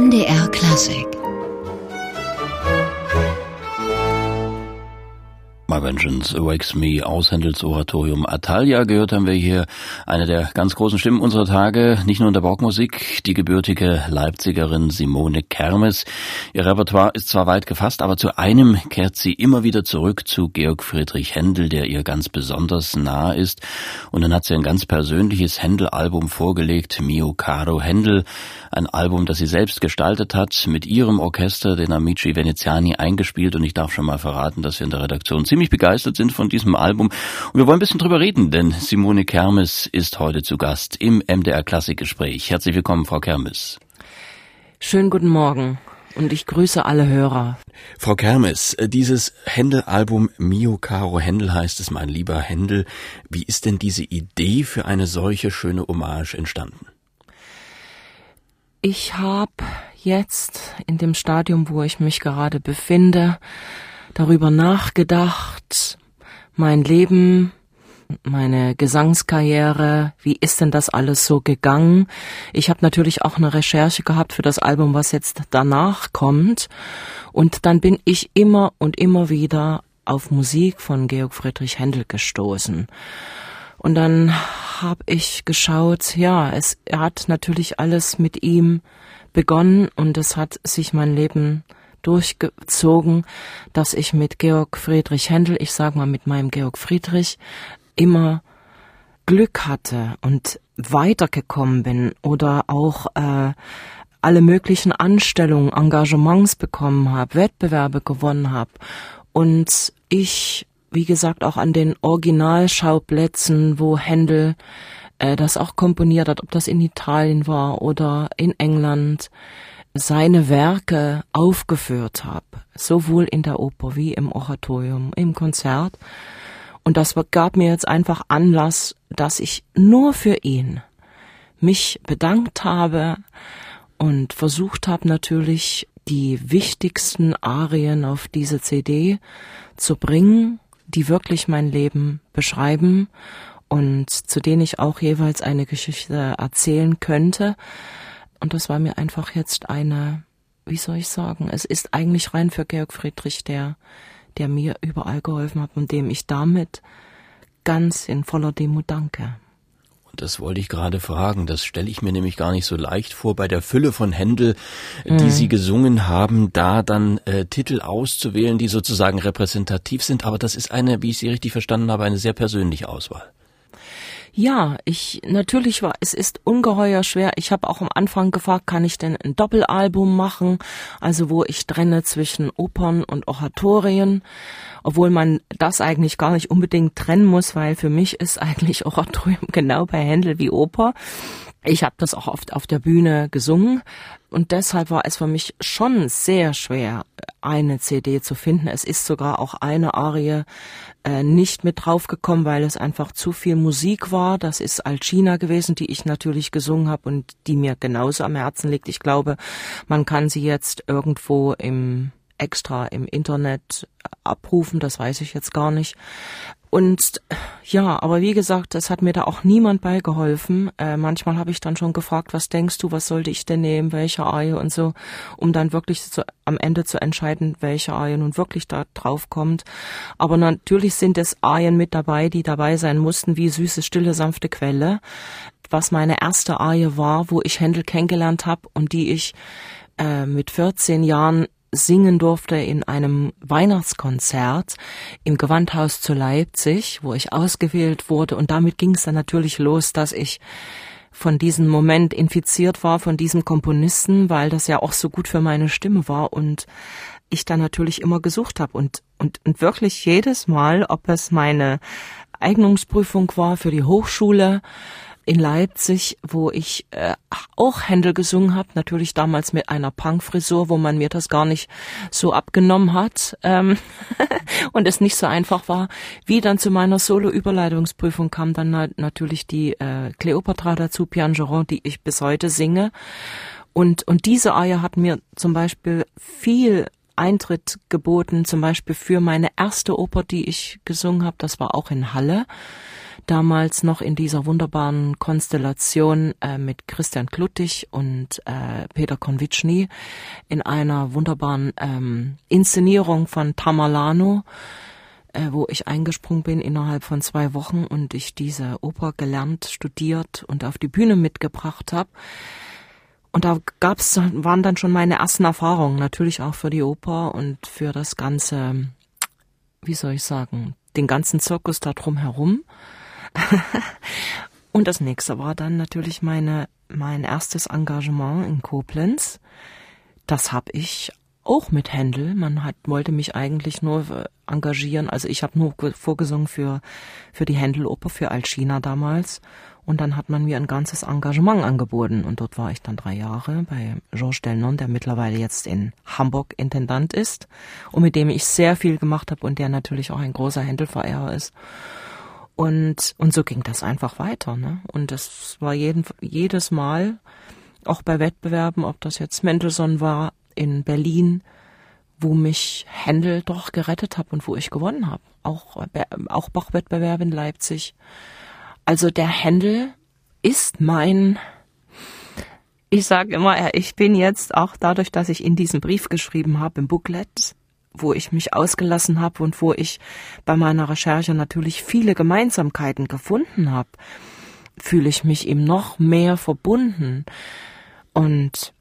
MDR Klassik My Vengeance Awakes Me aus Händels Oratorium Atalia gehört haben wir hier eine der ganz großen Stimmen unserer Tage, nicht nur in der Barockmusik, die gebürtige Leipzigerin Simone Kermes. Ihr Repertoire ist zwar weit gefasst, aber zu einem kehrt sie immer wieder zurück zu Georg Friedrich Händel, der ihr ganz besonders nah ist. Und dann hat sie ein ganz persönliches Händel-Album vorgelegt, Mio Caro Händel, ein Album, das sie selbst gestaltet hat, mit ihrem Orchester, den Amici Veneziani, eingespielt. Und ich darf schon mal verraten, dass wir in der Redaktion ziemlich ziemlich begeistert sind von diesem Album. Und wir wollen ein bisschen drüber reden, denn Simone Kermes ist heute zu Gast im MDR Klassikgespräch. Herzlich willkommen, Frau Kermes. Schönen guten Morgen. Und ich grüße alle Hörer. Frau Kermes, dieses Händel-Album Mio Caro Händel heißt es, mein lieber Händel. Wie ist denn diese Idee für eine solche schöne Hommage entstanden? Ich habe jetzt in dem Stadium, wo ich mich gerade befinde, darüber nachgedacht, mein Leben, meine Gesangskarriere, wie ist denn das alles so gegangen? Ich habe natürlich auch eine Recherche gehabt für das Album, was jetzt danach kommt. Und dann bin ich immer und immer wieder auf Musik von Georg Friedrich Händel gestoßen. Und dann habe ich geschaut, ja, es hat natürlich alles mit ihm begonnen und es hat sich mein Leben durchgezogen, dass ich mit Georg Friedrich Händel, ich sag mal mit meinem Georg Friedrich, immer Glück hatte und weitergekommen bin oder auch äh, alle möglichen Anstellungen, Engagements bekommen habe, Wettbewerbe gewonnen habe und ich, wie gesagt, auch an den Originalschauplätzen, wo Händel äh, das auch komponiert hat, ob das in Italien war oder in England, seine Werke aufgeführt habe, sowohl in der Oper wie im Oratorium, im Konzert. Und das gab mir jetzt einfach Anlass, dass ich nur für ihn mich bedankt habe und versucht habe natürlich die wichtigsten Arien auf diese CD zu bringen, die wirklich mein Leben beschreiben und zu denen ich auch jeweils eine Geschichte erzählen könnte. Und das war mir einfach jetzt eine, wie soll ich sagen, es ist eigentlich rein für Georg Friedrich, der, der mir überall geholfen hat und dem ich damit ganz in voller Demut danke. Und das wollte ich gerade fragen. Das stelle ich mir nämlich gar nicht so leicht vor, bei der Fülle von Händel, die mm. Sie gesungen haben, da dann äh, Titel auszuwählen, die sozusagen repräsentativ sind. Aber das ist eine, wie ich Sie richtig verstanden habe, eine sehr persönliche Auswahl. Ja, ich natürlich war es ist ungeheuer schwer. Ich habe auch am Anfang gefragt, kann ich denn ein Doppelalbum machen, also wo ich trenne zwischen Opern und Oratorien, obwohl man das eigentlich gar nicht unbedingt trennen muss, weil für mich ist eigentlich Oratorium genau bei Händel wie Oper. Ich habe das auch oft auf der Bühne gesungen und deshalb war es für mich schon sehr schwer, eine CD zu finden. Es ist sogar auch eine Arie äh, nicht mit draufgekommen, weil es einfach zu viel Musik war. Das ist Alcina gewesen, die ich natürlich gesungen habe und die mir genauso am Herzen liegt. Ich glaube, man kann sie jetzt irgendwo im extra im Internet abrufen, das weiß ich jetzt gar nicht. Und ja, aber wie gesagt, es hat mir da auch niemand beigeholfen. Äh, manchmal habe ich dann schon gefragt, was denkst du, was sollte ich denn nehmen, welche Arie und so, um dann wirklich zu, am Ende zu entscheiden, welche Arie nun wirklich da drauf kommt. Aber natürlich sind es Arien mit dabei, die dabei sein mussten, wie süße, stille, sanfte Quelle, was meine erste Arie war, wo ich Händel kennengelernt habe und die ich äh, mit 14 Jahren singen durfte in einem Weihnachtskonzert im Gewandhaus zu Leipzig, wo ich ausgewählt wurde. Und damit ging es dann natürlich los, dass ich von diesem Moment infiziert war, von diesem Komponisten, weil das ja auch so gut für meine Stimme war und ich dann natürlich immer gesucht habe und, und, und wirklich jedes Mal, ob es meine Eignungsprüfung war für die Hochschule, in Leipzig, wo ich äh, auch Händel gesungen habe, natürlich damals mit einer Punkfrisur, wo man mir das gar nicht so abgenommen hat ähm und es nicht so einfach war. Wie dann zu meiner Solo-Überleitungsprüfung kam dann na natürlich die äh, Cleopatra dazu, Piangeron, die ich bis heute singe. Und, und diese Eier hat mir zum Beispiel viel Eintritt geboten, zum Beispiel für meine erste Oper, die ich gesungen habe. Das war auch in Halle. Damals noch in dieser wunderbaren Konstellation äh, mit Christian Kluttig und äh, Peter Konvitschny in einer wunderbaren ähm, Inszenierung von Tamerlano, äh, wo ich eingesprungen bin innerhalb von zwei Wochen und ich diese Oper gelernt, studiert und auf die Bühne mitgebracht habe. Und da gab's, waren dann schon meine ersten Erfahrungen, natürlich auch für die Oper und für das ganze, wie soll ich sagen, den ganzen Zirkus da drum herum. und das nächste war dann natürlich meine, mein erstes Engagement in Koblenz. Das habe ich auch mit Händel. Man hat, wollte mich eigentlich nur äh, engagieren. Also ich habe nur vorgesungen für, für die Händeloper, für Alcina damals. Und dann hat man mir ein ganzes Engagement angeboten. Und dort war ich dann drei Jahre bei Georges Delnon, der mittlerweile jetzt in Hamburg Intendant ist und mit dem ich sehr viel gemacht habe und der natürlich auch ein großer Händelverehrer ist. Und, und so ging das einfach weiter. Ne? Und das war jeden, jedes Mal, auch bei Wettbewerben, ob das jetzt Mendelssohn war in Berlin, wo mich Händel doch gerettet hat und wo ich gewonnen habe. Auch, auch Bachwettbewerb in Leipzig. Also der Händel ist mein, ich sage immer, ich bin jetzt auch dadurch, dass ich in diesem Brief geschrieben habe, im Booklet, wo ich mich ausgelassen habe und wo ich bei meiner Recherche natürlich viele Gemeinsamkeiten gefunden habe, fühle ich mich ihm noch mehr verbunden. Und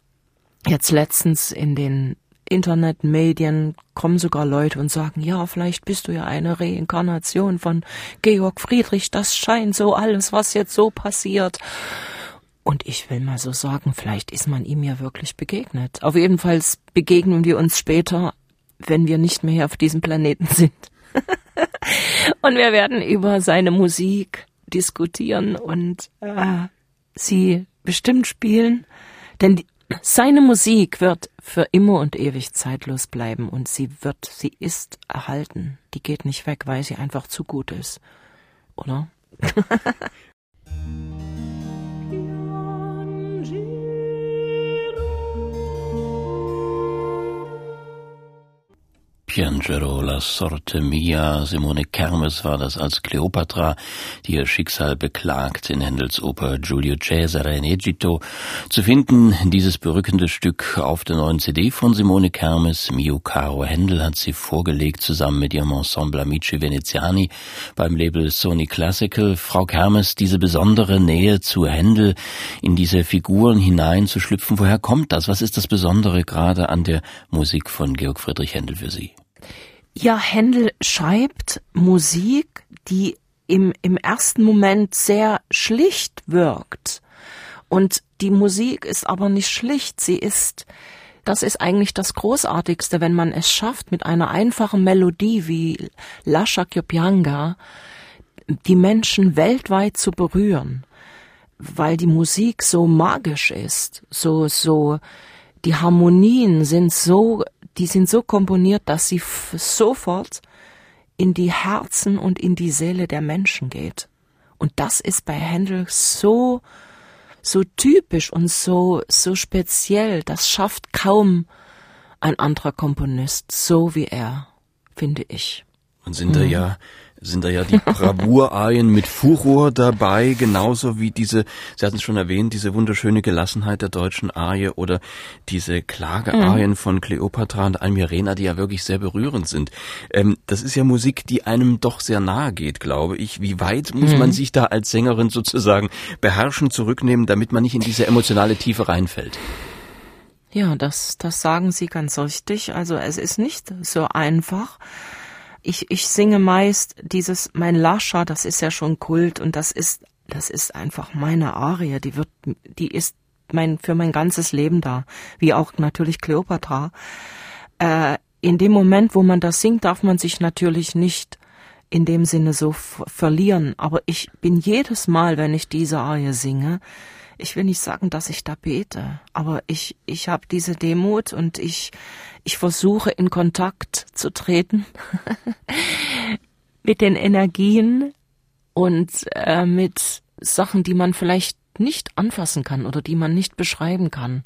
jetzt letztens in den Internetmedien kommen sogar Leute und sagen, ja, vielleicht bist du ja eine Reinkarnation von Georg Friedrich, das scheint so alles, was jetzt so passiert. Und ich will mal so sagen, vielleicht ist man ihm ja wirklich begegnet. Auf jeden Fall begegnen wir uns später, wenn wir nicht mehr auf diesem Planeten sind. und wir werden über seine Musik diskutieren und äh, sie bestimmt spielen. Denn die, seine Musik wird für immer und ewig zeitlos bleiben und sie wird, sie ist erhalten. Die geht nicht weg, weil sie einfach zu gut ist. Oder? Piangero sorte mia, Simone Kermes war das als Kleopatra, die ihr Schicksal beklagt in Händels Oper Giulio Cesare in Egitto. Zu finden dieses berückende Stück auf der neuen CD von Simone Kermes. Mio Caro Händel hat sie vorgelegt zusammen mit ihrem Ensemble Amici Veneziani beim Label Sony Classical. Frau Kermes, diese besondere Nähe zu Händel, in diese Figuren hineinzuschlüpfen, woher kommt das? Was ist das Besondere gerade an der Musik von Georg Friedrich Händel für Sie? Ja, Händel schreibt Musik, die im, im ersten Moment sehr schlicht wirkt. Und die Musik ist aber nicht schlicht, sie ist, das ist eigentlich das Großartigste, wenn man es schafft, mit einer einfachen Melodie wie Lascia Kyopianga die Menschen weltweit zu berühren, weil die Musik so magisch ist, so, so, die Harmonien sind so die sind so komponiert, dass sie sofort in die Herzen und in die Seele der Menschen geht. Und das ist bei Händel so, so typisch und so, so speziell. Das schafft kaum ein anderer Komponist so wie er, finde ich. Und sind mhm. da ja sind da ja die Bravour-Arien mit Furor dabei, genauso wie diese, Sie hatten es schon erwähnt, diese wunderschöne Gelassenheit der deutschen Arie oder diese Klagearien mhm. von Cleopatra und Almirena, die ja wirklich sehr berührend sind. Ähm, das ist ja Musik, die einem doch sehr nahe geht, glaube ich. Wie weit muss mhm. man sich da als Sängerin sozusagen beherrschen, zurücknehmen, damit man nicht in diese emotionale Tiefe reinfällt? Ja, das, das sagen Sie ganz richtig. Also es ist nicht so einfach ich, ich singe meist dieses, mein Lascha, das ist ja schon Kult und das ist, das ist einfach meine Arie, die wird, die ist mein, für mein ganzes Leben da, wie auch natürlich Cleopatra. Äh, in dem Moment, wo man das singt, darf man sich natürlich nicht in dem Sinne so verlieren, aber ich bin jedes Mal, wenn ich diese Arie singe, ich will nicht sagen, dass ich da bete, aber ich, ich habe diese Demut und ich, ich versuche in Kontakt zu treten mit den Energien und äh, mit Sachen, die man vielleicht nicht anfassen kann oder die man nicht beschreiben kann.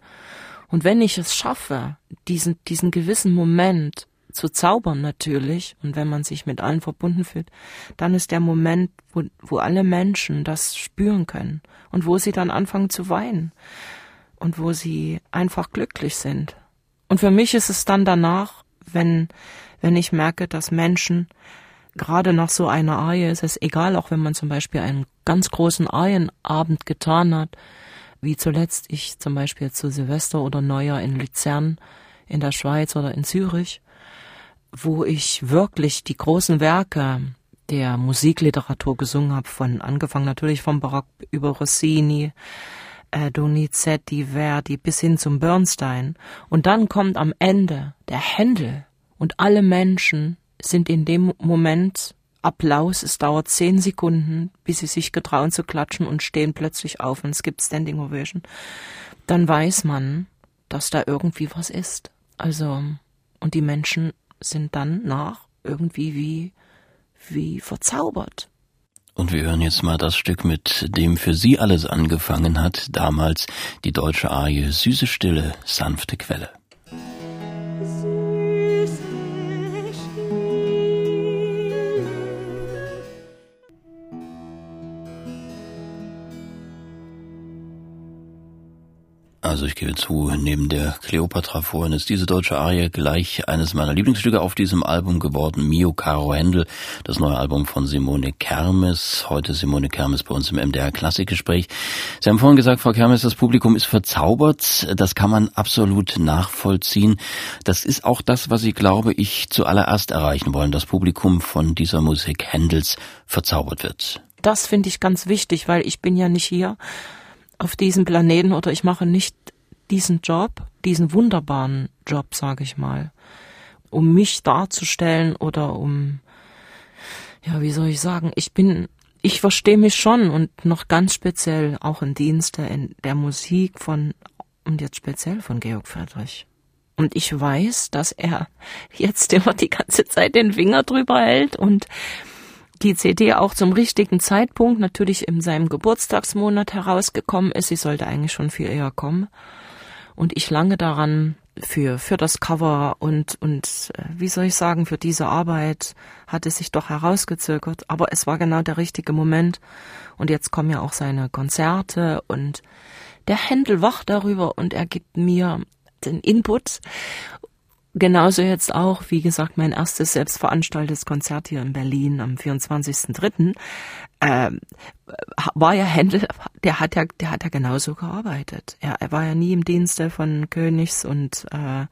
Und wenn ich es schaffe, diesen, diesen gewissen Moment zu zaubern natürlich und wenn man sich mit allen verbunden fühlt, dann ist der Moment, wo, wo alle Menschen das spüren können und wo sie dann anfangen zu weinen und wo sie einfach glücklich sind. Und für mich ist es dann danach, wenn, wenn ich merke, dass Menschen gerade nach so einer Arie ist es egal, auch wenn man zum Beispiel einen ganz großen Arienabend getan hat, wie zuletzt ich zum Beispiel zu Silvester oder Neujahr in Luzern in der Schweiz oder in Zürich, wo ich wirklich die großen Werke der Musikliteratur gesungen habe, von angefangen natürlich vom Barock über Rossini, äh, Donizetti, Verdi bis hin zum Bernstein. Und dann kommt am Ende der Händel und alle Menschen sind in dem Moment Applaus. Es dauert zehn Sekunden, bis sie sich getrauen zu klatschen und stehen plötzlich auf und es gibt Standing Ovation. Dann weiß man, dass da irgendwie was ist. Also, und die Menschen sind dann nach irgendwie wie, wie verzaubert. Und wir hören jetzt mal das Stück, mit dem für Sie alles angefangen hat, damals die deutsche Arie Süße Stille, sanfte Quelle. Also ich gebe zu, neben der Cleopatra vorhin ist diese deutsche Arie gleich eines meiner Lieblingsstücke auf diesem Album geworden, Mio Caro Händel, das neue Album von Simone Kermes. Heute Simone Kermes bei uns im MDR Klassikgespräch. Sie haben vorhin gesagt, Frau Kermes, das Publikum ist verzaubert. Das kann man absolut nachvollziehen. Das ist auch das, was Sie, glaube ich, zuallererst erreichen wollen. Das Publikum von dieser Musik Händels verzaubert wird. Das finde ich ganz wichtig, weil ich bin ja nicht hier auf diesem Planeten oder ich mache nicht diesen Job, diesen wunderbaren Job, sage ich mal, um mich darzustellen oder um, ja, wie soll ich sagen, ich bin, ich verstehe mich schon und noch ganz speziell auch in Dienste in der Musik von, und jetzt speziell von Georg Friedrich. Und ich weiß, dass er jetzt immer die ganze Zeit den Finger drüber hält und die CD auch zum richtigen Zeitpunkt, natürlich in seinem Geburtstagsmonat herausgekommen ist. Sie sollte eigentlich schon viel eher kommen. Und ich lange daran für, für das Cover und, und, äh, wie soll ich sagen, für diese Arbeit hat es sich doch herausgezögert. Aber es war genau der richtige Moment. Und jetzt kommen ja auch seine Konzerte und der Händel wacht darüber und er gibt mir den Input Genauso jetzt auch, wie gesagt, mein erstes selbstveranstaltetes Konzert hier in Berlin am 24.03. Äh, war ja Händel, der hat ja, der hat ja genauso gearbeitet. Er, er war ja nie im Dienste von Königs und äh,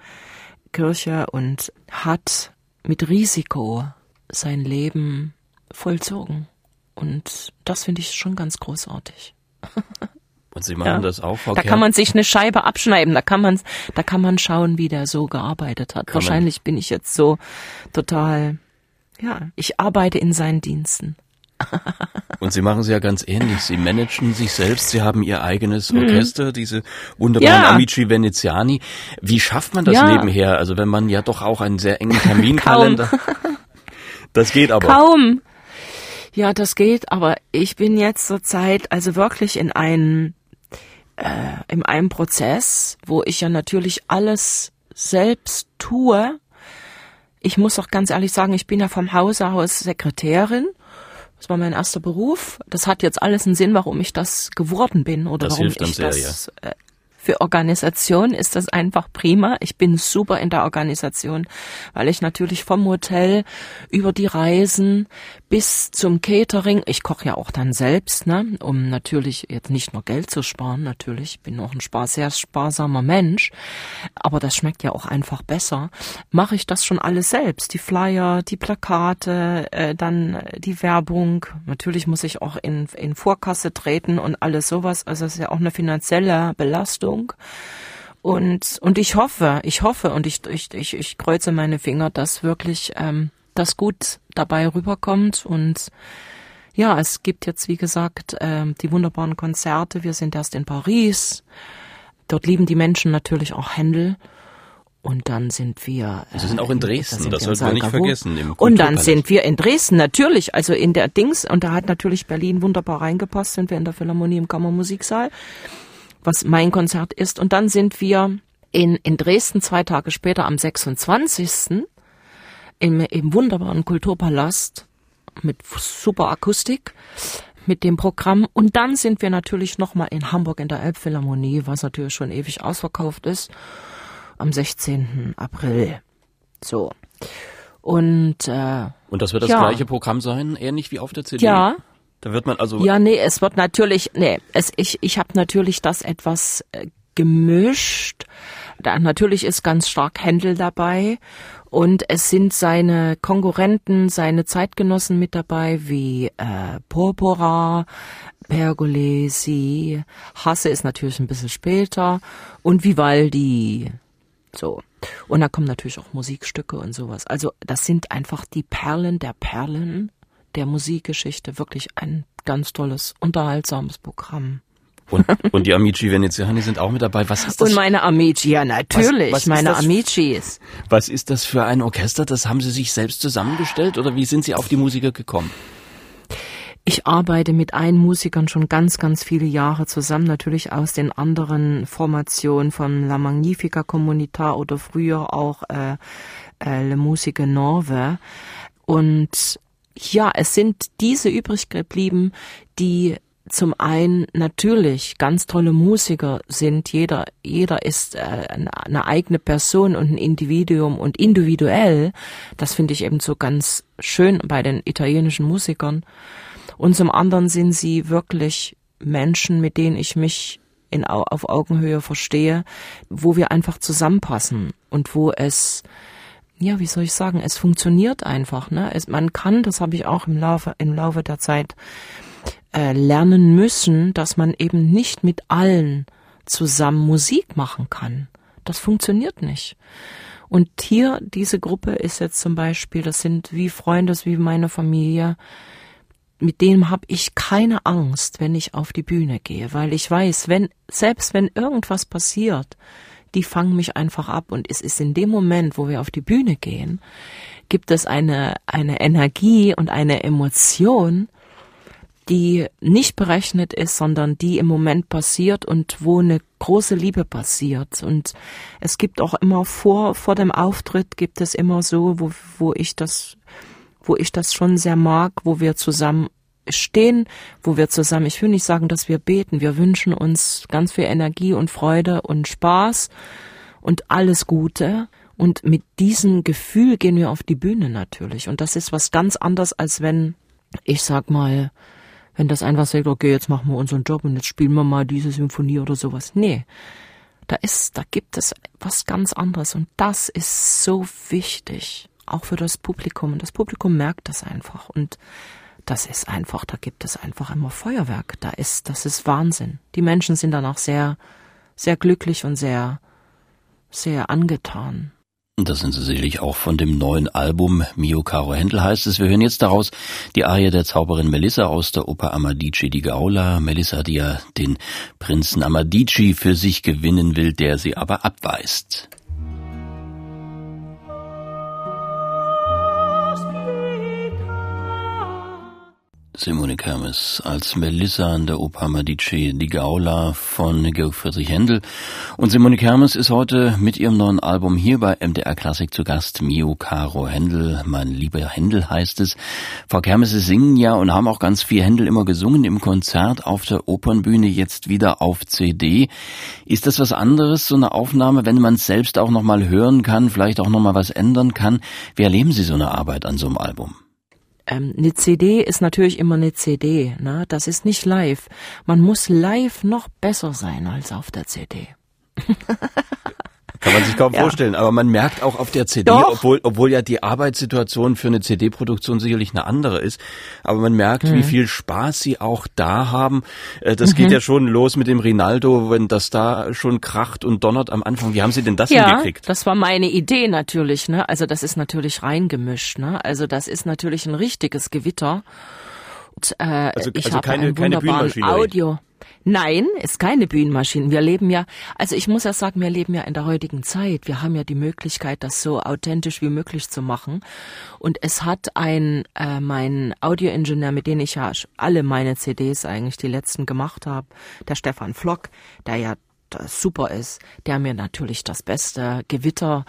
Kirche und hat mit Risiko sein Leben vollzogen. Und das finde ich schon ganz großartig. Und Sie machen ja. das auch, Frau Da kann man sich eine Scheibe abschneiden, da kann man, da kann man schauen, wie der so gearbeitet hat. Kann Wahrscheinlich bin ich jetzt so total, ja, ich arbeite in seinen Diensten. Und Sie machen es ja ganz ähnlich. Sie managen sich selbst. Sie haben Ihr eigenes mhm. Orchester, mhm. diese wunderbaren ja. Amici Veneziani. Wie schafft man das ja. nebenher? Also wenn man ja doch auch einen sehr engen Terminkalender. das geht aber. Kaum. Ja, das geht, aber ich bin jetzt zur Zeit also wirklich in einem äh, in einem Prozess, wo ich ja natürlich alles selbst tue. Ich muss auch ganz ehrlich sagen, ich bin ja vom Hause aus Sekretärin. Das war mein erster Beruf. Das hat jetzt alles einen Sinn, warum ich das geworden bin oder das warum ich sehr, das ja. Äh, für Organisation ist das einfach prima. Ich bin super in der Organisation, weil ich natürlich vom Hotel über die Reisen bis zum Catering, ich koche ja auch dann selbst, ne, um natürlich jetzt nicht nur Geld zu sparen, natürlich, ich bin auch ein spar sehr sparsamer Mensch, aber das schmeckt ja auch einfach besser, mache ich das schon alles selbst, die Flyer, die Plakate, äh, dann die Werbung, natürlich muss ich auch in, in Vorkasse treten und alles sowas, also es ist ja auch eine finanzielle Belastung. Und, und ich hoffe, ich hoffe und ich, ich, ich, ich kreuze meine Finger, dass wirklich ähm, das gut dabei rüberkommt und ja, es gibt jetzt, wie gesagt, äh, die wunderbaren Konzerte. Wir sind erst in Paris. Dort lieben die Menschen natürlich auch Händel. Und dann sind wir. Äh, Sie sind auch in Dresden, das sollten wir nicht vergessen. Und dann sind wir in Dresden, natürlich, also in der Dings, und da hat natürlich Berlin wunderbar reingepasst, sind wir in der Philharmonie im Kammermusiksaal, was mein Konzert ist. Und dann sind wir in, in Dresden zwei Tage später am 26 im, im wunderbaren Kulturpalast mit super Akustik mit dem Programm. Und dann sind wir natürlich nochmal in Hamburg in der Elbphilharmonie, was natürlich schon ewig ausverkauft ist, am 16. April. So. Und, äh, Und das wird das ja. gleiche Programm sein, ähnlich wie auf der CD? Ja. Da wird man also. Ja, nee, es wird natürlich, nee, es, ich, ich habe natürlich das etwas äh, gemischt. Da natürlich ist ganz stark Händel dabei und es sind seine Konkurrenten, seine Zeitgenossen mit dabei, wie äh, Porpora, Pergolesi, Hasse ist natürlich ein bisschen später und Vivaldi. So. Und da kommen natürlich auch Musikstücke und sowas. Also das sind einfach die Perlen der Perlen der Musikgeschichte. Wirklich ein ganz tolles, unterhaltsames Programm. Und, und die Amici Veneziani sind auch mit dabei. Was ist das? Und meine Amici, ja natürlich, Was- was ist meine das? Amicis. Was ist das für ein Orchester? Das haben Sie sich selbst zusammengestellt oder wie sind Sie auf die Musiker gekommen? Ich arbeite mit einen Musikern schon ganz, ganz viele Jahre zusammen, natürlich aus den anderen Formationen von La Magnifica Comunità oder früher auch äh, äh, Le Musique Nove. Und ja, es sind diese übrig geblieben, die zum einen natürlich ganz tolle Musiker sind. Jeder, jeder ist äh, eine, eigene Person und ein Individuum und individuell. Das finde ich eben so ganz schön bei den italienischen Musikern. Und zum anderen sind sie wirklich Menschen, mit denen ich mich in, Au- auf Augenhöhe verstehe, wo wir einfach zusammenpassen und wo es, ja, wie soll ich sagen, es funktioniert einfach. Ne? Es, man kann, das habe ich auch im Laufe, im Laufe der Zeit äh, lernen müssen, dass man eben nicht mit allen zusammen Musik machen kann. Das funktioniert nicht. Und hier, diese Gruppe ist jetzt zum Beispiel, das sind wie Freunde, wie meine Familie, mit denen habe ich keine Angst, wenn ich auf die Bühne gehe, weil ich weiß, wenn selbst wenn irgendwas passiert, die fangen mich einfach ab und es ist in dem Moment, wo wir auf die Bühne gehen, gibt es eine eine Energie und eine Emotion, die nicht berechnet ist, sondern die im Moment passiert und wo eine große Liebe passiert. Und es gibt auch immer vor, vor dem Auftritt gibt es immer so, wo, wo ich das, wo ich das schon sehr mag, wo wir zusammen stehen, wo wir zusammen, ich will nicht sagen, dass wir beten, wir wünschen uns ganz viel Energie und Freude und Spaß und alles Gute. Und mit diesem Gefühl gehen wir auf die Bühne natürlich. Und das ist was ganz anderes, als wenn, ich sag mal, wenn das einfach sagt, okay, jetzt machen wir unseren Job und jetzt spielen wir mal diese Symphonie oder sowas. Nee. Da ist, da gibt es was ganz anderes und das ist so wichtig, auch für das Publikum. Und das Publikum merkt das einfach und das ist einfach, da gibt es einfach immer Feuerwerk. Da ist, das ist Wahnsinn. Die Menschen sind danach sehr, sehr glücklich und sehr, sehr angetan. Das sind Sie sicherlich auch von dem neuen Album Mio Caro Händel heißt es. Wir hören jetzt daraus die Arie der Zauberin Melissa aus der Oper Amadicci di Gaula. Melissa, die ja den Prinzen Amadicci für sich gewinnen will, der sie aber abweist. Simone Kermes als Melissa an der Oper Medici di Gaula von Georg Friedrich Händel. Und Simone Kermes ist heute mit ihrem neuen Album hier bei MDR Klassik zu Gast. Mio Caro Händel, mein lieber Händel heißt es. Frau Kermes, Sie singen ja und haben auch ganz viel Händel immer gesungen im Konzert auf der Opernbühne, jetzt wieder auf CD. Ist das was anderes, so eine Aufnahme, wenn man es selbst auch nochmal hören kann, vielleicht auch nochmal was ändern kann? Wie erleben Sie so eine Arbeit an so einem Album? Ähm, eine CD ist natürlich immer eine CD, ne? Das ist nicht live. Man muss live noch besser sein als auf der CD. Kann man sich kaum Ja. vorstellen, aber man merkt auch auf der CD, Doch. obwohl, obwohl ja die Arbeitssituation für eine CD-Produktion sicherlich eine andere ist, aber man merkt, Mhm. wie viel Spaß sie auch da haben. Äh, Das geht ja schon los mit dem Rinaldo, wenn das da schon kracht und donnert am Anfang. Wie haben Sie denn das Ja, hingekriegt? das war meine Idee natürlich, ne? Also das ist natürlich reingemischt, ne? Also das ist natürlich ein richtiges Gewitter. Und, äh, Also- ich also habe keine- einen keine Bühnenmaschinerie. Audio. Nein, ist keine Bühnenmaschine. Wir leben ja, also ich muss ja sagen, wir leben ja in der heutigen Zeit. Wir haben ja die Möglichkeit, das so authentisch wie möglich zu machen. Und es hat ein, äh, mein Audioingenieur, mit dem ich ja alle meine CDs eigentlich die letzten gemacht habe, der Stefan Flock, der ja super ist, der mir natürlich das beste Gewitter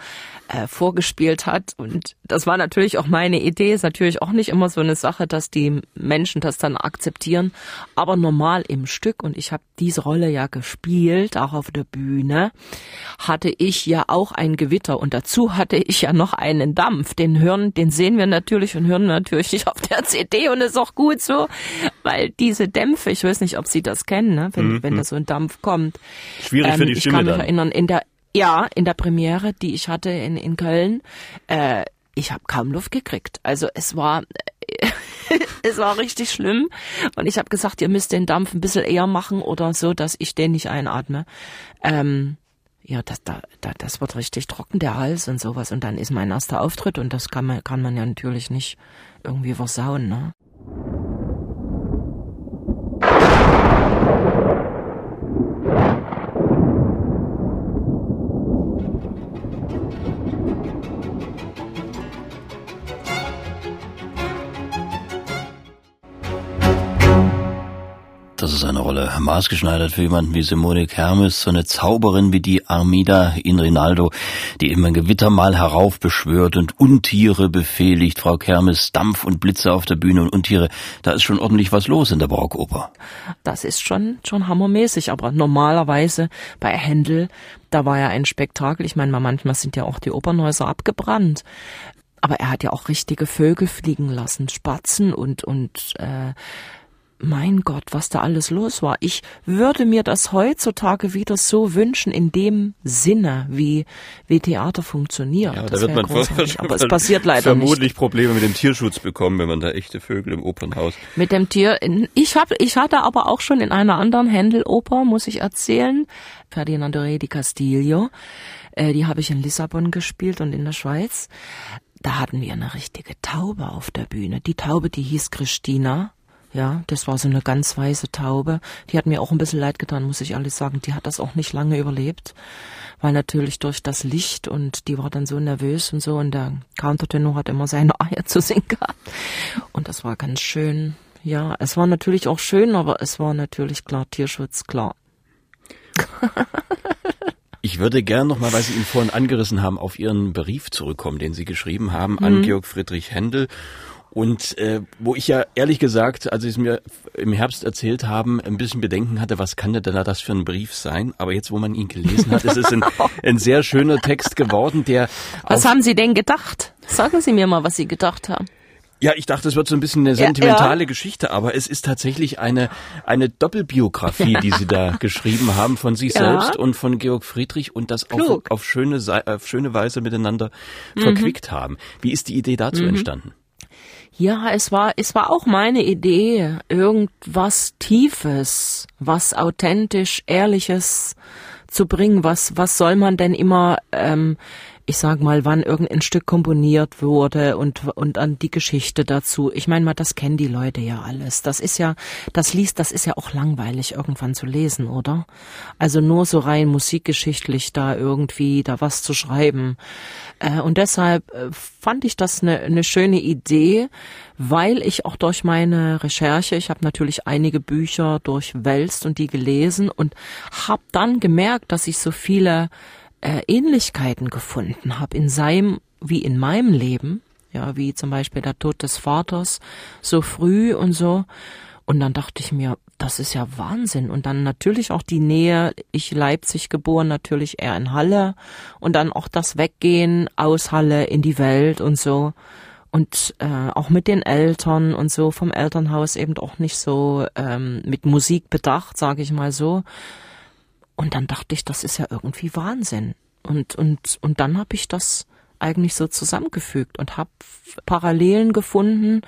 äh, vorgespielt hat. Und das war natürlich auch meine Idee. Ist natürlich auch nicht immer so eine Sache, dass die Menschen das dann akzeptieren, aber normal im Stück. Und ich habe diese Rolle ja gespielt, auch auf der Bühne, hatte ich ja auch ein Gewitter und dazu hatte ich ja noch einen Dampf. Den hören, den sehen wir natürlich und hören natürlich nicht auf der CD und ist auch gut so, weil diese Dämpfe, ich weiß nicht, ob Sie das kennen, ne? wenn, mhm. wenn da so ein Dampf kommt. Schwierig ähm, für die Stimme Ich kann mich dann. erinnern, in der ja, in der Premiere, die ich hatte in, in Köln, äh, ich habe kaum Luft gekriegt. Also es war es war richtig schlimm und ich habe gesagt, ihr müsst den Dampf ein bisschen eher machen oder so, dass ich den nicht einatme. Ähm, ja, das, da, da, das wird richtig trocken, der Hals und sowas. Und dann ist mein erster Auftritt und das kann man, kann man ja natürlich nicht irgendwie versauen, ne? Maßgeschneidert für jemanden wie Simone Kermes, so eine Zauberin wie die Armida in Rinaldo, die immer Gewitter mal heraufbeschwört und Untiere befehligt. Frau Kermes, Dampf und Blitze auf der Bühne und Untiere, da ist schon ordentlich was los in der Barockoper. Das ist schon, schon hammermäßig, aber normalerweise bei Händel, da war ja ein Spektakel. Ich meine, manchmal sind ja auch die Opernhäuser abgebrannt. Aber er hat ja auch richtige Vögel fliegen lassen, Spatzen und, und äh, mein Gott, was da alles los war. Ich würde mir das heutzutage wieder so wünschen, in dem Sinne, wie, wie Theater funktioniert. Ja, da wird man aber es passiert leider vermutlich nicht. Probleme mit dem Tierschutz bekommen, wenn man da echte Vögel im Opernhaus. Mit dem Tier, ich habe, ich hatte aber auch schon in einer anderen Händeloper, muss ich erzählen, Ferdinando Re di Castillo, äh, die habe ich in Lissabon gespielt und in der Schweiz. Da hatten wir eine richtige Taube auf der Bühne. Die Taube, die hieß Christina ja, das war so eine ganz weiße Taube. Die hat mir auch ein bisschen leid getan, muss ich alles sagen. Die hat das auch nicht lange überlebt, weil natürlich durch das Licht und die war dann so nervös und so und der Countertenor hat immer seine Eier zu singen gehabt. Und das war ganz schön. Ja, es war natürlich auch schön, aber es war natürlich klar Tierschutz, klar. Ich würde gern nochmal, weil Sie ihn vorhin angerissen haben, auf Ihren Brief zurückkommen, den Sie geschrieben haben an mhm. Georg Friedrich Händel und äh, wo ich ja ehrlich gesagt, als Sie es mir im Herbst erzählt haben, ein bisschen Bedenken hatte, was kann denn da das für ein Brief sein? Aber jetzt, wo man ihn gelesen hat, ist es ein, ein sehr schöner Text geworden, der. Was haben Sie denn gedacht? Sagen Sie mir mal, was Sie gedacht haben. Ja, ich dachte, es wird so ein bisschen eine sentimentale ja, ja. Geschichte, aber es ist tatsächlich eine, eine Doppelbiografie, die Sie da geschrieben haben von sich ja. selbst und von Georg Friedrich und das auf, auf, schöne, auf schöne Weise miteinander mhm. verquickt haben. Wie ist die Idee dazu mhm. entstanden? Ja, es war, es war auch meine Idee, irgendwas Tiefes, was authentisch, Ehrliches zu bringen. Was, was soll man denn immer ähm, ich sag mal, wann irgendein Stück komponiert wurde und, und an die Geschichte dazu. Ich meine mal, das kennen die Leute ja alles. Das ist ja, das liest, das ist ja auch langweilig irgendwann zu lesen, oder? Also nur so rein musikgeschichtlich da irgendwie da was zu schreiben. Äh, und deshalb äh, fand ich das eine, eine schöne Idee, weil ich auch durch meine Recherche, ich habe natürlich einige Bücher durchwälzt und die gelesen und habe dann gemerkt, dass ich so viele äh, Ähnlichkeiten gefunden habe in seinem wie in meinem Leben, ja, wie zum Beispiel der Tod des Vaters so früh und so. Und dann dachte ich mir, das ist ja Wahnsinn. Und dann natürlich auch die Nähe, ich Leipzig geboren, natürlich eher in Halle. Und dann auch das Weggehen aus Halle in die Welt und so. Und äh, auch mit den Eltern und so, vom Elternhaus eben auch nicht so ähm, mit Musik bedacht, sage ich mal so. Und dann dachte ich, das ist ja irgendwie Wahnsinn. Und, und, und dann habe ich das eigentlich so zusammengefügt und habe Parallelen gefunden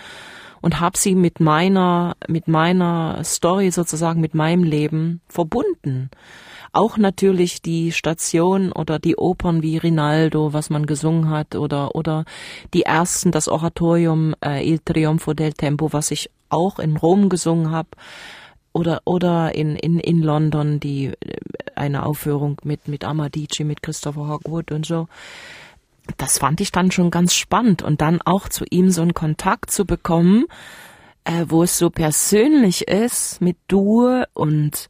und habe sie mit meiner, mit meiner Story sozusagen, mit meinem Leben verbunden. Auch natürlich die Station oder die Opern wie Rinaldo, was man gesungen hat, oder, oder die ersten, das Oratorium äh, Il Trionfo del Tempo, was ich auch in Rom gesungen habe oder oder in in in London die äh, eine Aufführung mit mit Amadici mit Christopher Hogwood und so das fand ich dann schon ganz spannend und dann auch zu ihm so einen Kontakt zu bekommen äh, wo es so persönlich ist mit du und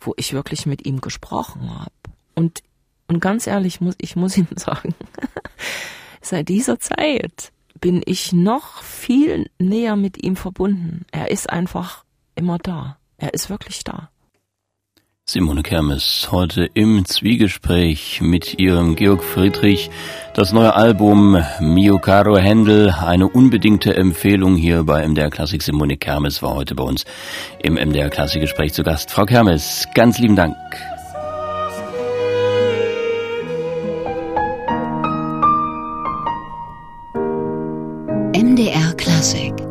wo ich wirklich mit ihm gesprochen habe. Und, und ganz ehrlich, muss, ich muss Ihnen sagen, seit dieser Zeit bin ich noch viel näher mit ihm verbunden. Er ist einfach immer da. Er ist wirklich da. Simone Kermes heute im Zwiegespräch mit ihrem Georg Friedrich. Das neue Album Mio Caro Händel, eine unbedingte Empfehlung hier bei MDR Klassik. Simone Kermes war heute bei uns im MDR Klassikgespräch zu Gast. Frau Kermes, ganz lieben Dank. MDR Klassik